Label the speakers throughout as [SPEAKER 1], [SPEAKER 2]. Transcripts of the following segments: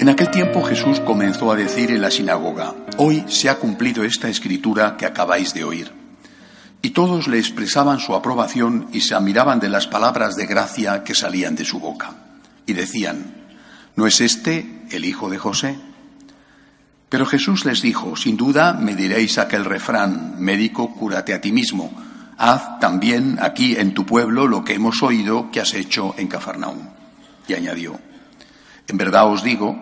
[SPEAKER 1] En aquel tiempo Jesús comenzó a decir en la sinagoga, Hoy se ha cumplido esta escritura que acabáis de oír. Y todos le expresaban su aprobación y se admiraban de las palabras de gracia que salían de su boca. Y decían, ¿no es este el hijo de José? Pero Jesús les dijo, sin duda me diréis aquel refrán, médico, cúrate a ti mismo. Haz también aquí en tu pueblo lo que hemos oído que has hecho en Cafarnaúm. Y añadió, en verdad os digo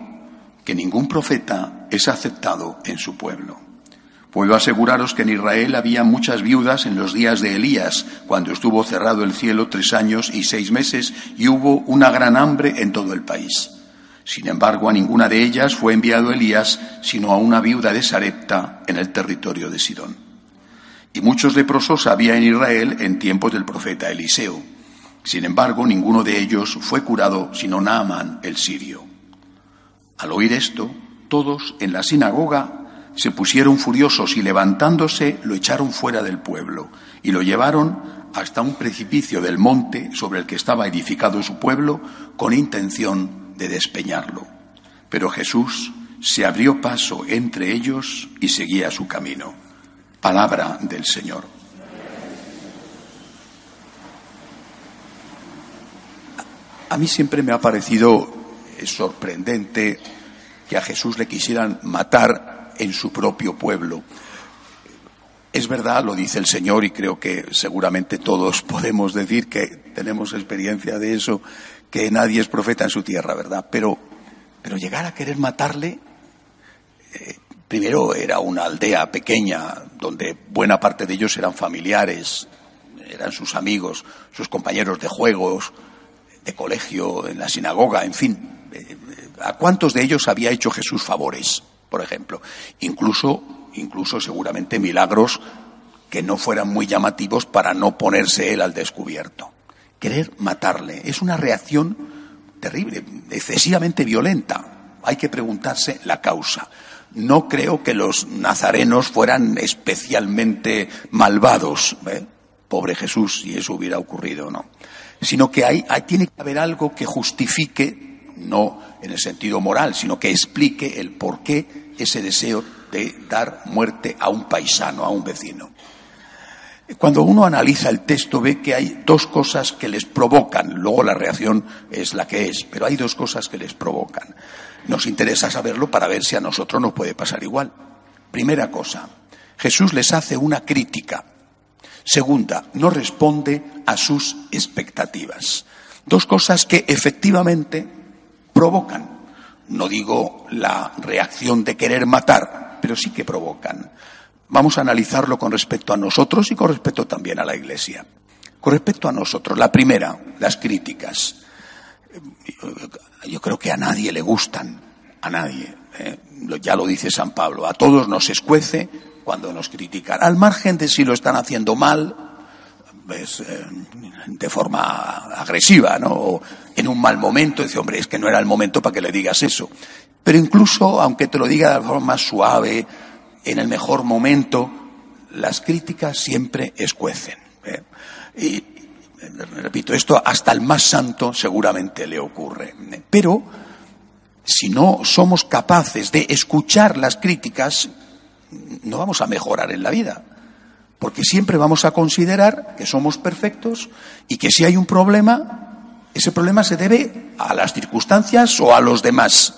[SPEAKER 1] que ningún profeta es aceptado en su pueblo. Puedo aseguraros que en Israel había muchas viudas en los días de Elías, cuando estuvo cerrado el cielo tres años y seis meses y hubo una gran hambre en todo el país. Sin embargo, a ninguna de ellas fue enviado Elías, sino a una viuda de Sarepta en el territorio de Sidón. Y muchos leprosos había en Israel en tiempos del profeta Eliseo. Sin embargo, ninguno de ellos fue curado, sino Naaman el sirio. Al oír esto, todos en la sinagoga se pusieron furiosos y levantándose lo echaron fuera del pueblo y lo llevaron hasta un precipicio del monte sobre el que estaba edificado su pueblo con intención de despeñarlo. Pero Jesús se abrió paso entre ellos y seguía su camino. Palabra del Señor. A mí siempre me ha parecido sorprendente que a Jesús le quisieran matar en su propio pueblo. Es verdad, lo dice el Señor, y creo que seguramente todos podemos decir que tenemos experiencia de eso, que nadie es profeta en su tierra, ¿verdad? Pero, pero llegar a querer matarle, eh, primero era una aldea pequeña donde buena parte de ellos eran familiares, eran sus amigos, sus compañeros de juegos, de colegio, en la sinagoga, en fin. Eh, ¿A cuántos de ellos había hecho Jesús favores, por ejemplo? Incluso, incluso seguramente milagros que no fueran muy llamativos para no ponerse él al descubierto querer matarle. Es una reacción terrible, excesivamente violenta. Hay que preguntarse la causa. No creo que los nazarenos fueran especialmente malvados. ¿eh? Pobre Jesús, si eso hubiera ocurrido, ¿no? Sino que hay, tiene que haber algo que justifique, no en el sentido moral, sino que explique el por qué ese deseo de dar muerte a un paisano, a un vecino. Cuando uno analiza el texto ve que hay dos cosas que les provocan, luego la reacción es la que es, pero hay dos cosas que les provocan. Nos interesa saberlo para ver si a nosotros nos puede pasar igual. Primera cosa, Jesús les hace una crítica. Segunda, no responde a sus expectativas. Dos cosas que efectivamente provocan. No digo la reacción de querer matar, pero sí que provocan. Vamos a analizarlo con respecto a nosotros y con respecto también a la Iglesia. Con respecto a nosotros, la primera, las críticas. Yo creo que a nadie le gustan, a nadie. ¿eh? Ya lo dice San Pablo, a todos nos escuece cuando nos critican. Al margen de si lo están haciendo mal, pues, eh, de forma agresiva, ¿no? O en un mal momento, dice, hombre, es que no era el momento para que le digas eso. Pero incluso, aunque te lo diga de forma suave, en el mejor momento, las críticas siempre escuecen. ¿eh? Y, repito, esto hasta el más santo seguramente le ocurre. Pero, si no somos capaces de escuchar las críticas, no vamos a mejorar en la vida. Porque siempre vamos a considerar que somos perfectos y que si hay un problema, ese problema se debe a las circunstancias o a los demás.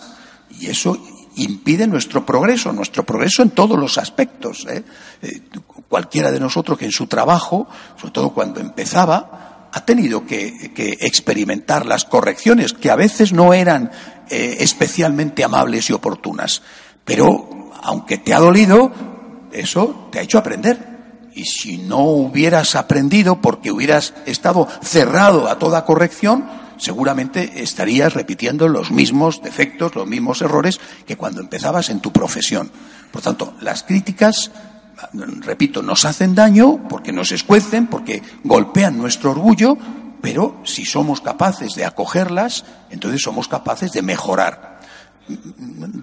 [SPEAKER 1] Y eso impide nuestro progreso, nuestro progreso en todos los aspectos. ¿eh? Eh, cualquiera de nosotros que en su trabajo, sobre todo cuando empezaba, ha tenido que, experimentar las correcciones que a veces no eran eh, especialmente amables y oportunas. Pero, aunque te ha dolido, eso te ha hecho aprender. y si no hubieras aprendido porque hubieras estado cerrado a toda corrección, seguramente estarías repitiendo los mismos defectos, los mismos errores que cuando empezabas en tu profesión. Por tanto, las críticas, repito, nos hacen daño porque nos escuecen, porque golpean nuestro orgullo, pero si somos capaces de acogerlas, entonces somos capaces de mejorar.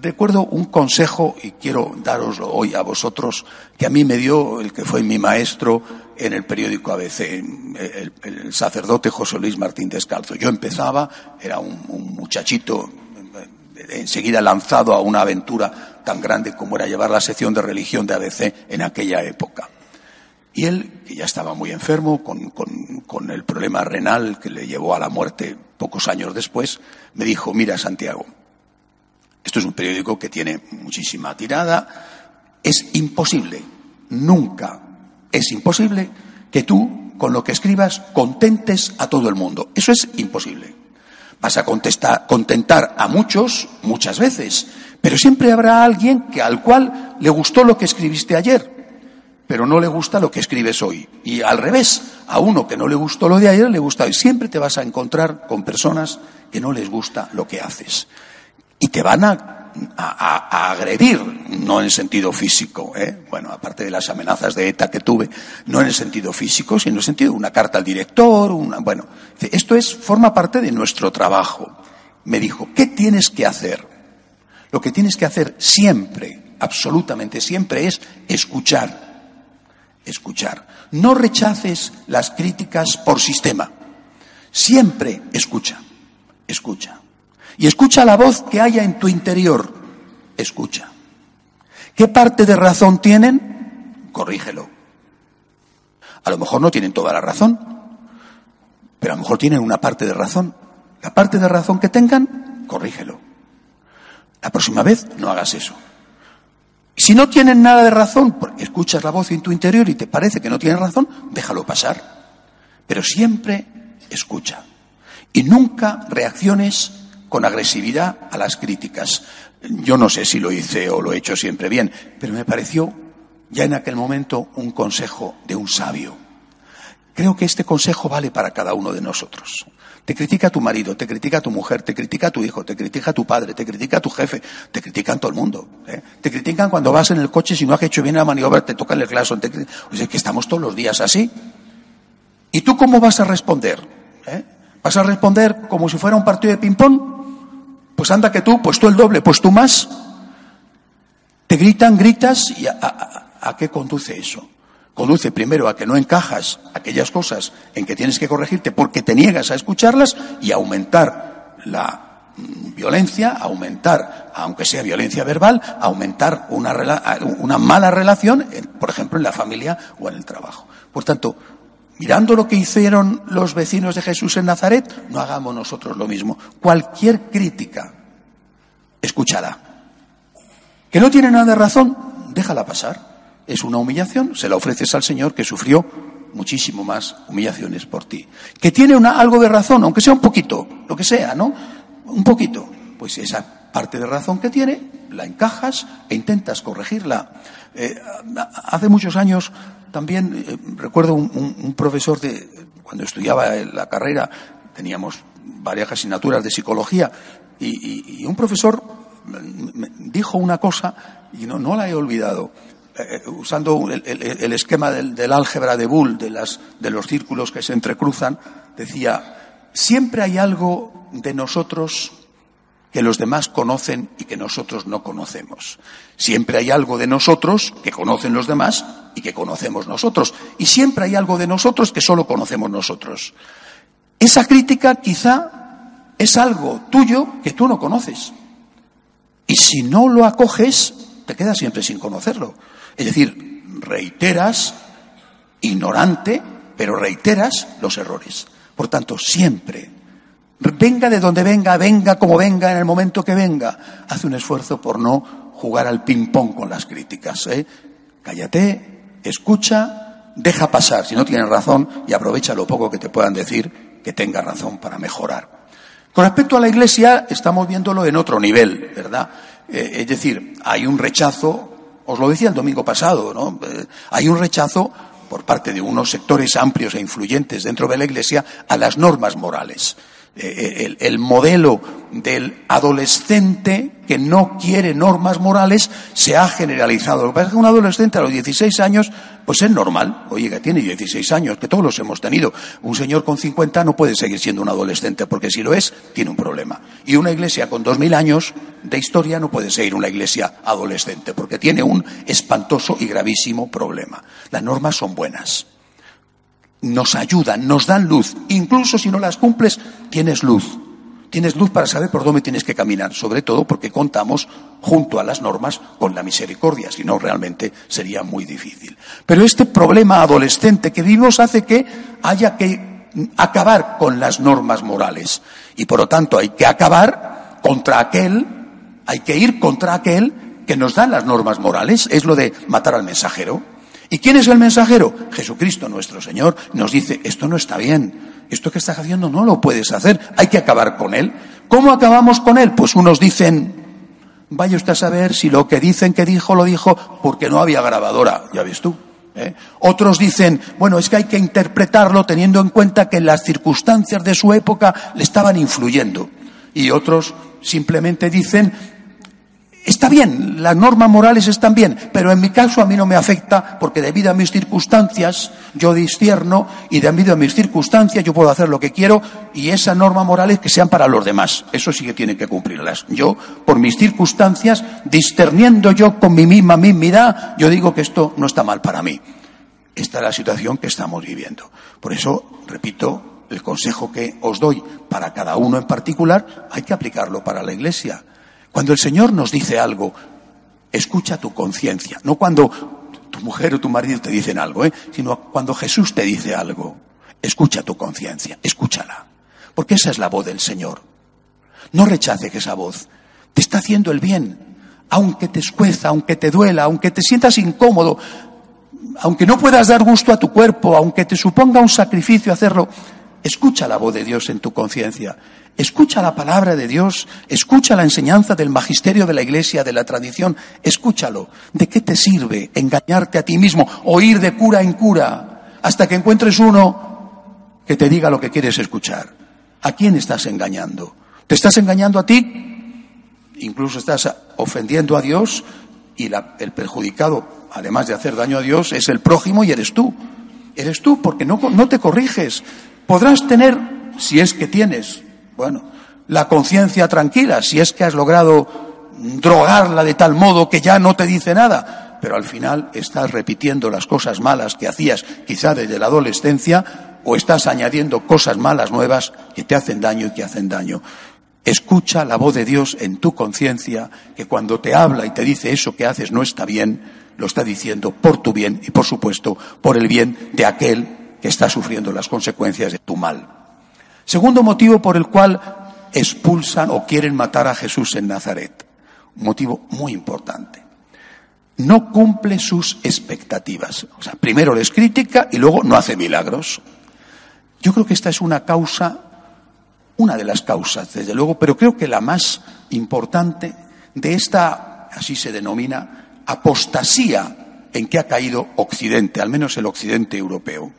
[SPEAKER 1] Recuerdo un consejo, y quiero daroslo hoy a vosotros, que a mí me dio el que fue mi maestro en el periódico ABC, el, sacerdote José Luis Martín Descalzo. Yo empezaba, era un, muchachito enseguida lanzado a una aventura tan grande como era llevar la sección de religión de ABC en aquella época. Y él, que ya estaba muy enfermo, con, el problema renal que le llevó a la muerte pocos años después, me dijo, mira Santiago, esto es un periódico que tiene muchísima tirada. Es imposible, nunca es imposible que tú, con lo que escribas, contentes a todo el mundo. Eso es imposible. Vas a contestar, contentar a muchos muchas veces, pero siempre habrá alguien que al cual le gustó lo que escribiste ayer, pero no le gusta lo que escribes hoy. Y al revés, a uno que no le gustó lo de ayer le gusta hoy. Siempre te vas a encontrar con personas que no les gusta lo que haces y te van a, agredir, no en sentido físico, ¿eh? bueno, aparte de las amenazas de ETA que tuve, no en el sentido físico, sino en el sentido de una carta al director, una, bueno, esto es, forma parte de nuestro trabajo. Me dijo, ¿qué tienes que hacer? Lo que tienes que hacer siempre, absolutamente siempre, es escuchar. Escuchar. No rechaces las críticas por sistema. Siempre escucha. Escucha. Y escucha la voz que haya en tu interior. Escucha. ¿Qué parte de razón tienen? Corrígelo. A lo mejor no tienen toda la razón, pero a lo mejor tienen una parte de razón. La parte de razón que tengan, corrígelo. La próxima vez no hagas eso. Si no tienen nada de razón, escuchas la voz en tu interior y te parece que no tienen razón, déjalo pasar. Pero siempre escucha. Y nunca reacciones con agresividad a las críticas. Yo no sé si lo hice o lo he hecho siempre bien, pero me pareció ya en aquel momento un consejo de un sabio. Creo que este consejo vale para cada uno de nosotros. Te critica tu marido, te critica tu mujer, te critica tu hijo, te critica tu padre, te critica tu jefe, te critican todo el mundo. ¿eh? Te critican cuando vas en el coche si no has hecho bien la maniobra, te tocan el claxon. Te... O sea, que estamos todos los días así. ¿Y tú cómo vas a responder? ¿Eh? ¿Vas a responder como si fuera un partido de ping-pong? Pues anda que tú, pues tú el doble, pues tú más. Te gritan, gritas y a, qué conduce eso? Conduce primero a que no encajas aquellas cosas en que tienes que corregirte porque te niegas a escucharlas y a aumentar la mm, violencia, aumentar, aunque sea violencia verbal, aumentar una, una mala relación, por ejemplo, en la familia o en el trabajo. Por tanto, Mirando lo que hicieron los vecinos de Jesús en Nazaret, no hagamos nosotros lo mismo. Cualquier crítica, escúchala. Que no tiene nada de razón, déjala pasar. Es una humillación, se la ofreces al Señor que sufrió muchísimo más humillaciones por ti. Que tiene una, algo de razón, aunque sea un poquito, lo que sea, ¿no? Un poquito. Pues esa parte de razón que tiene, la encajas e intentas corregirla. Eh, hace muchos años también eh, recuerdo un, profesor de, cuando estudiaba la carrera, teníamos varias asignaturas de psicología, y, un profesor dijo una cosa y no, no la he olvidado. Eh, eh, usando el, esquema del, del, álgebra de Bull, de, las, de los círculos que se entrecruzan, decía, siempre hay algo de nosotros que los demás conocen y que nosotros no conocemos. Siempre hay algo de nosotros que conocen los demás y que conocemos nosotros. Y siempre hay algo de nosotros que solo conocemos nosotros. Esa crítica quizá es algo tuyo que tú no conoces. Y si no lo acoges, te quedas siempre sin conocerlo. Es decir, reiteras, ignorante, pero reiteras los errores. Por tanto, siempre venga de donde venga, venga como venga, en el momento que venga, hace un esfuerzo por no jugar al ping-pong con las críticas. ¿eh? Cállate, escucha, deja pasar si no tienes razón y aprovecha lo poco que te puedan decir que tenga razón para mejorar. Con respecto a la Iglesia, estamos viéndolo en otro nivel, ¿verdad? Eh, es decir, hay un rechazo, os lo decía el domingo pasado, ¿no? Eh, hay un rechazo por parte de unos sectores amplios e influyentes dentro de la Iglesia a las normas morales. Eh, el, el, modelo del adolescente que no quiere normas morales se ha generalizado. Lo que pasa es que un adolescente a los 16 años, pues es normal. Oye, que tiene 16 años, que todos los hemos tenido. Un señor con 50 no puede seguir siendo un adolescente, porque si lo es, tiene un problema. Y una iglesia con 2.000 años de historia no puede seguir una iglesia adolescente, porque tiene un espantoso y gravísimo problema. Las normas son buenas nos ayudan, nos dan luz. Incluso si no las cumples, tienes luz. Tienes luz para saber por dónde tienes que caminar, sobre todo porque contamos junto a las normas con la misericordia, si no realmente sería muy difícil. Pero este problema adolescente que vivimos hace que haya que acabar con las normas morales y por lo tanto hay que acabar contra aquel, hay que ir contra aquel que nos da las normas morales, es lo de matar al mensajero. ¿Y quién es el mensajero? Jesucristo nuestro Señor nos dice, esto no está bien, esto que estás haciendo no lo puedes hacer, hay que acabar con él. ¿Cómo acabamos con él? Pues unos dicen, vaya usted a saber si lo que dicen que dijo lo dijo porque no había grabadora, ya ves tú. ¿eh? Otros dicen, bueno, es que hay que interpretarlo teniendo en cuenta que las circunstancias de su época le estaban influyendo. Y otros simplemente dicen, Está bien, las normas morales están bien, pero en mi caso a mí no me afecta porque debido a mis circunstancias yo discierno y debido a mis circunstancias yo puedo hacer lo que quiero y esas normas morales que sean para los demás. Eso sí que tienen que cumplirlas. Yo, por mis circunstancias, discerniendo yo con mi misma mismidad, yo digo que esto no está mal para mí. Esta es la situación que estamos viviendo. Por eso, repito, el consejo que os doy para cada uno en particular, hay que aplicarlo para la Iglesia. Cuando el Señor nos dice algo, escucha tu conciencia, no cuando tu mujer o tu marido te dicen algo, ¿eh? sino cuando Jesús te dice algo, escucha tu conciencia, escúchala, porque esa es la voz del Señor. No rechaces esa voz, te está haciendo el bien, aunque te escueza, aunque te duela, aunque te sientas incómodo, aunque no puedas dar gusto a tu cuerpo, aunque te suponga un sacrificio hacerlo, escucha la voz de Dios en tu conciencia Escucha la palabra de Dios, escucha la enseñanza del magisterio de la iglesia, de la tradición, escúchalo. ¿De qué te sirve engañarte a ti mismo o ir de cura en cura hasta que encuentres uno que te diga lo que quieres escuchar? ¿A quién estás engañando? ¿Te estás engañando a ti? Incluso estás ofendiendo a Dios y el perjudicado, además de hacer daño a Dios, es el prójimo y eres tú. Eres tú porque no, no te corriges. Podrás tener, si es que tienes, bueno, la conciencia tranquila, si es que has logrado drogarla de tal modo que ya no te dice nada, pero al final estás repitiendo las cosas malas que hacías quizá desde la adolescencia o estás añadiendo cosas malas nuevas que te hacen daño y que hacen daño. Escucha la voz de Dios en tu conciencia, que cuando te habla y te dice eso que haces no está bien, lo está diciendo por tu bien y por supuesto por el bien de aquel que está sufriendo las consecuencias de tu mal. Segundo motivo por el cual expulsan o quieren matar a Jesús en Nazaret. Un motivo muy importante. No cumple sus expectativas. O sea, primero les critica y luego no hace milagros. Yo creo que esta es una causa, una de las causas, desde luego, pero creo que la más importante de esta, así se denomina, apostasía en que ha caído Occidente, al menos el Occidente europeo.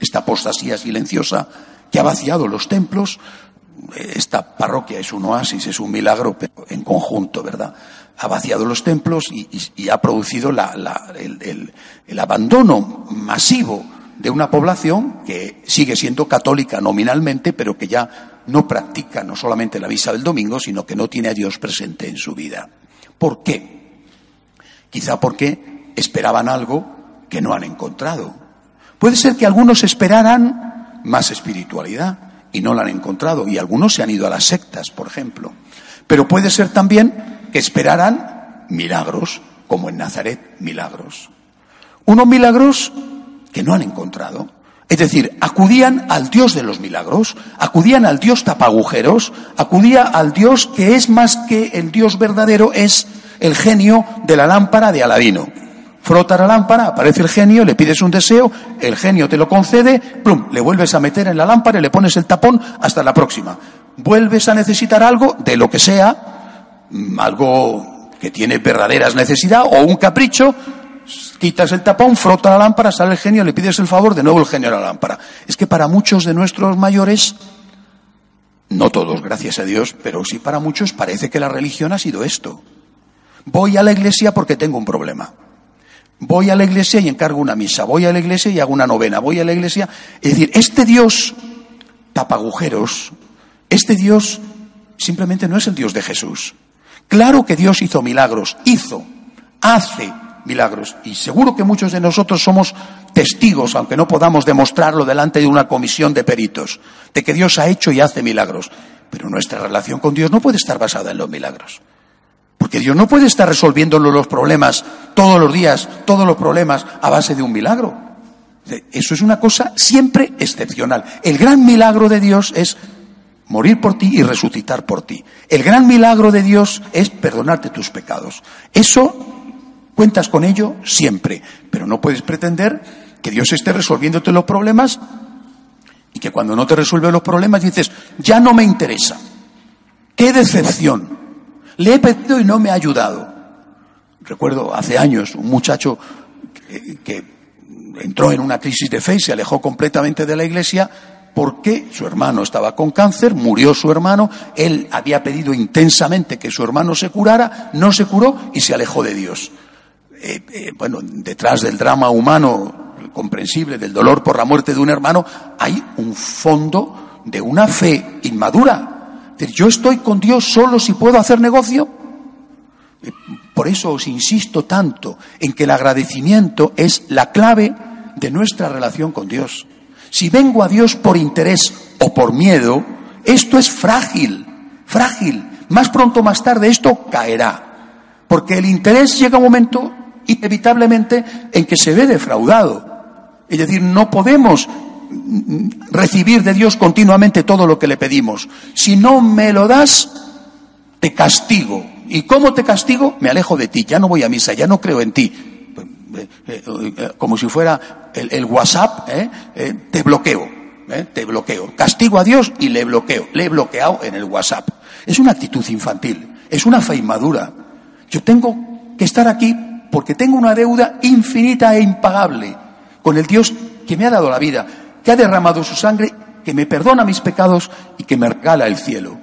[SPEAKER 1] Esta apostasía silenciosa que ha vaciado los templos. Esta parroquia es un oasis, es un milagro, pero en conjunto, ¿verdad? Ha vaciado los templos y, ha producido el, el abandono masivo de una población que sigue siendo católica nominalmente, pero que ya no practica no solamente la misa del domingo, sino que no tiene a Dios presente en su vida. ¿Por qué? Quizá porque esperaban algo que no han encontrado. Puede ser que algunos esperaran más espiritualidad y no la han encontrado. Y algunos se han ido a las sectas, por ejemplo. Pero puede ser también que esperaran milagros, como en Nazaret, milagros. Unos milagros que no han encontrado. Es decir, acudían al Dios de los milagros, acudían al Dios tapagujeros, acudía al Dios que es más que el Dios verdadero, es el genio de la lámpara de Aladino frota la lámpara, aparece el genio, le pides un deseo, el genio te lo concede, plum, le vuelves a meter en la lámpara y le pones el tapón hasta la próxima. Vuelves a necesitar algo, de lo que sea, mm, algo que tiene verdaderas necesidad o un capricho, quitas el tapón, frota la lámpara, sale el genio, le pides el favor, de nuevo el genio a la lámpara. Es que para muchos de nuestros mayores, no todos, gracias a Dios, pero sí para muchos parece que la religión ha sido esto. Voy a la iglesia porque tengo un problema. Voy a la iglesia y encargo una misa. Voy a la iglesia y hago una novena. Voy a la iglesia. Es decir, este Dios tapa agujeros. Este Dios simplemente no es el Dios de Jesús. Claro que Dios hizo milagros. Hizo. Hace milagros. Y seguro que muchos de nosotros somos testigos, aunque no podamos demostrarlo delante de una comisión de peritos, de que Dios ha hecho y hace milagros. Pero nuestra relación con Dios no puede estar basada en los milagros. Porque Dios no puede estar resolviendo los problemas todos los días, todos los problemas a base de un milagro. Eso es una cosa siempre excepcional. El gran milagro de Dios es morir por ti y resucitar por ti. El gran milagro de Dios es perdonarte tus pecados. Eso Cuentas con ello siempre, pero no puedes pretender que Dios esté resolviéndote los problemas y que cuando no te resuelve los problemas dices, ya no me interesa. ¡Qué decepción! Le he pedido y no me ha ayudado. Recuerdo hace años un muchacho que, entró en una crisis de fe y se alejó completamente de la iglesia porque su hermano estaba con cáncer, murió su hermano, él había pedido intensamente que su hermano se curara, no se curó y se alejó de Dios. Eh, eh, bueno, detrás del drama humano comprensible, del dolor por la muerte de un hermano, hay un fondo de una fe inmadura. Yo estoy con Dios solo si puedo hacer negocio. Eh, por eso os insisto tanto en que el agradecimiento es la clave de nuestra relación con Dios. Si vengo a Dios por interés o por miedo, esto es frágil, frágil. Más pronto o más tarde esto caerá. Porque el interés llega un momento inevitablemente en que se ve defraudado. Es decir, no podemos recibir de Dios continuamente todo lo que le pedimos. Si no me lo das, te castigo. ¿Y cómo te castigo? Me alejo de ti, ya no voy a misa, ya no creo en ti. Eh, eh, eh, como si fuera el, WhatsApp, te bloqueo, te bloqueo. Castigo a Dios y le bloqueo. Le he bloqueado en el WhatsApp. Es una actitud infantil, es una fe inmadura. Yo tengo que estar aquí porque tengo una deuda infinita e impagable con el Dios que me ha dado la vida, que ha derramado su sangre, que me perdona mis pecados y que me regala el cielo.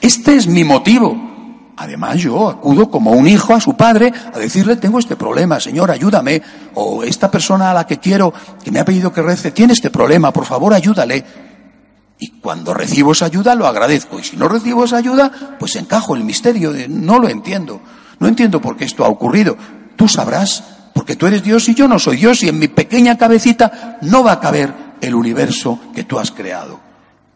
[SPEAKER 1] Este es mi motivo. Además, yo acudo como un hijo a su padre a decirle, tengo este problema, Señor, ayúdame. O esta persona a la que quiero, que me ha pedido que rece, tiene este problema, por favor, ayúdale. Y cuando recibo esa ayuda, lo agradezco. Y si no recibo esa ayuda, pues encajo el misterio de no lo entiendo. No entiendo por qué esto ha ocurrido tú sabrás, porque tú eres Dios y yo no soy Dios y en mi pequeña cabecita no va a caber el universo que tú has creado.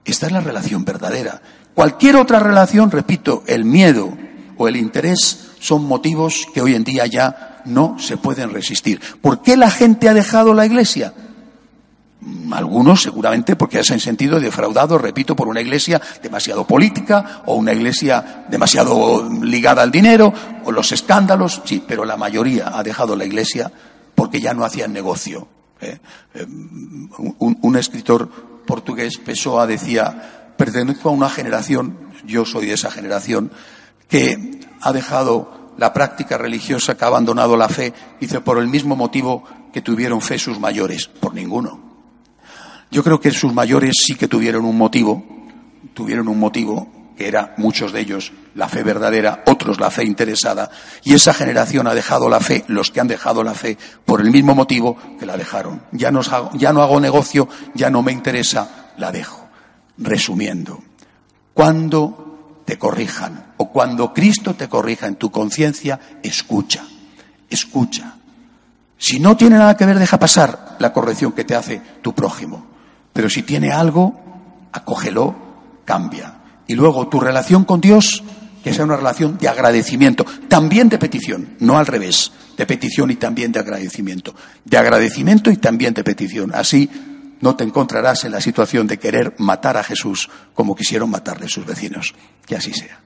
[SPEAKER 1] Esta es la relación verdadera. Cualquier otra relación, repito, el miedo o el interés son motivos que hoy en día ya no se pueden resistir. ¿Por qué la gente ha dejado la iglesia? Algunos seguramente porque se han sentido defraudados, repito, por una iglesia demasiado política o una iglesia demasiado ligada al dinero o los escándalos, sí, pero la mayoría ha dejado la iglesia porque ya no hacían negocio. ¿Eh? Eh, un, escritor portugués, Pessoa, decía, pertenezco a una generación, yo soy de esa generación, que ha dejado la práctica religiosa, que ha abandonado la fe, dice, por el mismo motivo que tuvieron fe sus mayores, por ninguno. Yo creo que sus mayores sí que tuvieron un motivo, tuvieron un motivo, que era muchos de ellos la fe verdadera, otros la fe interesada, y esa generación ha dejado la fe, los que han dejado la fe, por el mismo motivo que la dejaron. Ya no hago, ya no hago negocio, ya no me interesa, la dejo. Resumiendo, cuando te corrijan o cuando Cristo te corrija en tu conciencia, escucha, escucha. Si no tiene nada que ver, deja pasar la corrección que te hace tu prójimo. Pero si tiene algo, acógelo, cambia. Y luego tu relación con Dios, que sea una relación de agradecimiento, también de petición, no al revés, de petición y también de agradecimiento. De agradecimiento y también de petición. Así no te encontrarás en la situación de querer matar a Jesús como quisieron matarle sus vecinos. Que así sea.